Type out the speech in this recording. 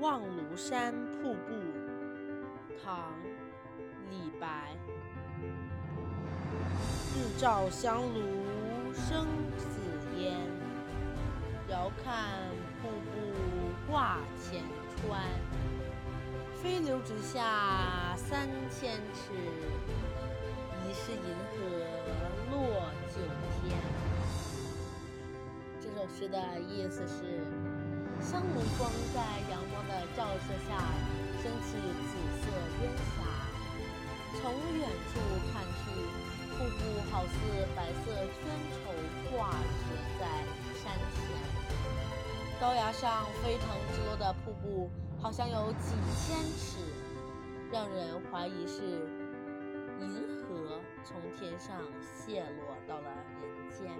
望庐山瀑布，唐·李白。日照香炉生紫烟，遥看瀑布挂前川。飞流直下三千尺，疑是银河落九天。这首诗的意思是，香炉光在阳光的照射下升起紫色烟霞，从远处看去，瀑布好似白色绢绸挂悬在山前，高崖上飞腾直落的瀑布。好像有几千尺，让人怀疑是银河从天上泻落到了人间。